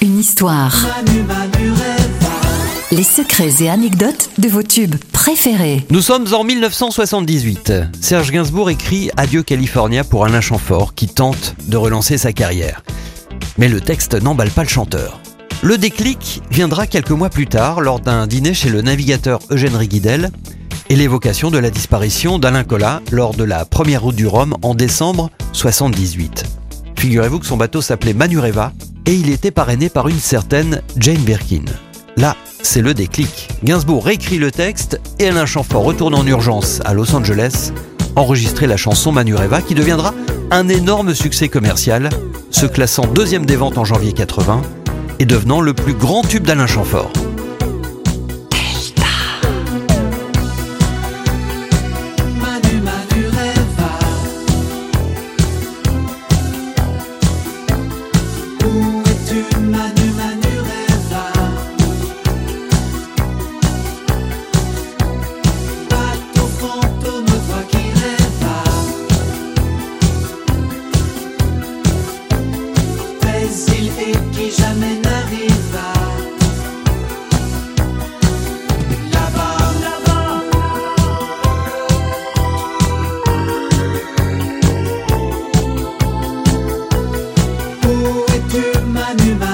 Une histoire. Les secrets et anecdotes de vos tubes préférés. Nous sommes en 1978. Serge Gainsbourg écrit Adieu California pour Alain Chamfort qui tente de relancer sa carrière. Mais le texte n'emballe pas le chanteur. Le déclic viendra quelques mois plus tard lors d'un dîner chez le navigateur Eugène Riguidel et l'évocation de la disparition d'Alain Collat lors de la première route du Rhum en décembre 78. Figurez-vous que son bateau s'appelait Manureva et il était parrainé par une certaine Jane Birkin. Là, c'est le déclic. Gainsbourg réécrit le texte et Alain Chamfort retourne en urgence à Los Angeles enregistrer la chanson Manureva qui deviendra un énorme succès commercial, se classant deuxième des ventes en janvier 80 et devenant le plus grand tube d'Alain Chamfort. Et qui jamais n'arrive. nu